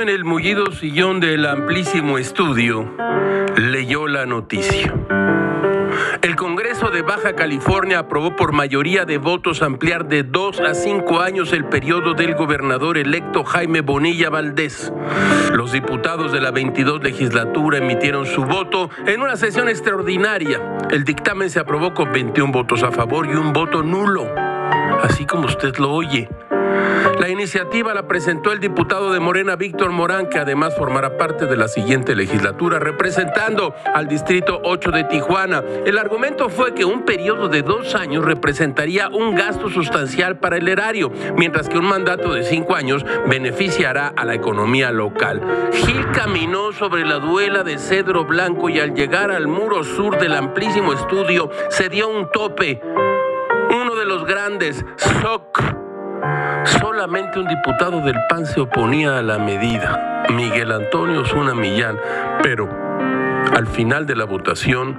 en el mullido sillón del amplísimo estudio, leyó la noticia. El Congreso de Baja California aprobó por mayoría de votos ampliar de dos a cinco años el periodo del gobernador electo Jaime Bonilla Valdés. Los diputados de la 22 legislatura emitieron su voto en una sesión extraordinaria. El dictamen se aprobó con 21 votos a favor y un voto nulo, así como usted lo oye. La iniciativa la presentó el diputado de Morena, Víctor Morán, que además formará parte de la siguiente legislatura, representando al Distrito 8 de Tijuana. El argumento fue que un periodo de dos años representaría un gasto sustancial para el erario, mientras que un mandato de cinco años beneficiará a la economía local. Gil caminó sobre la duela de cedro blanco y al llegar al muro sur del amplísimo estudio se dio un tope. Uno de los grandes, SOC Solamente un diputado del PAN se oponía a la medida, Miguel Antonio Zuna Millán, pero al final de la votación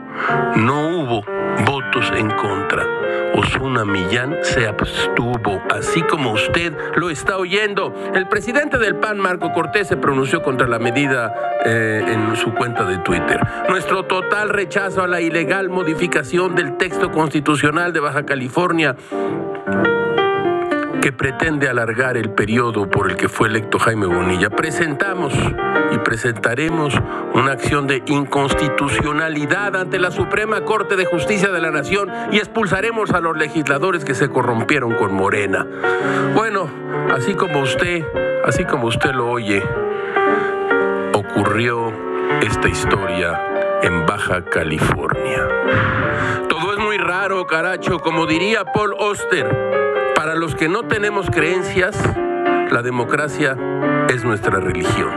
no hubo votos en contra. Osuna Millán se abstuvo, así como usted lo está oyendo. El presidente del PAN, Marco Cortés, se pronunció contra la medida eh, en su cuenta de Twitter. Nuestro total rechazo a la ilegal modificación del texto constitucional de Baja California que pretende alargar el periodo por el que fue electo Jaime Bonilla. Presentamos y presentaremos una acción de inconstitucionalidad ante la Suprema Corte de Justicia de la Nación y expulsaremos a los legisladores que se corrompieron con Morena. Bueno, así como usted, así como usted lo oye, ocurrió esta historia en Baja California. Todo es muy raro, caracho, como diría Paul Oster. Para los que no tenemos creencias, la democracia es nuestra religión.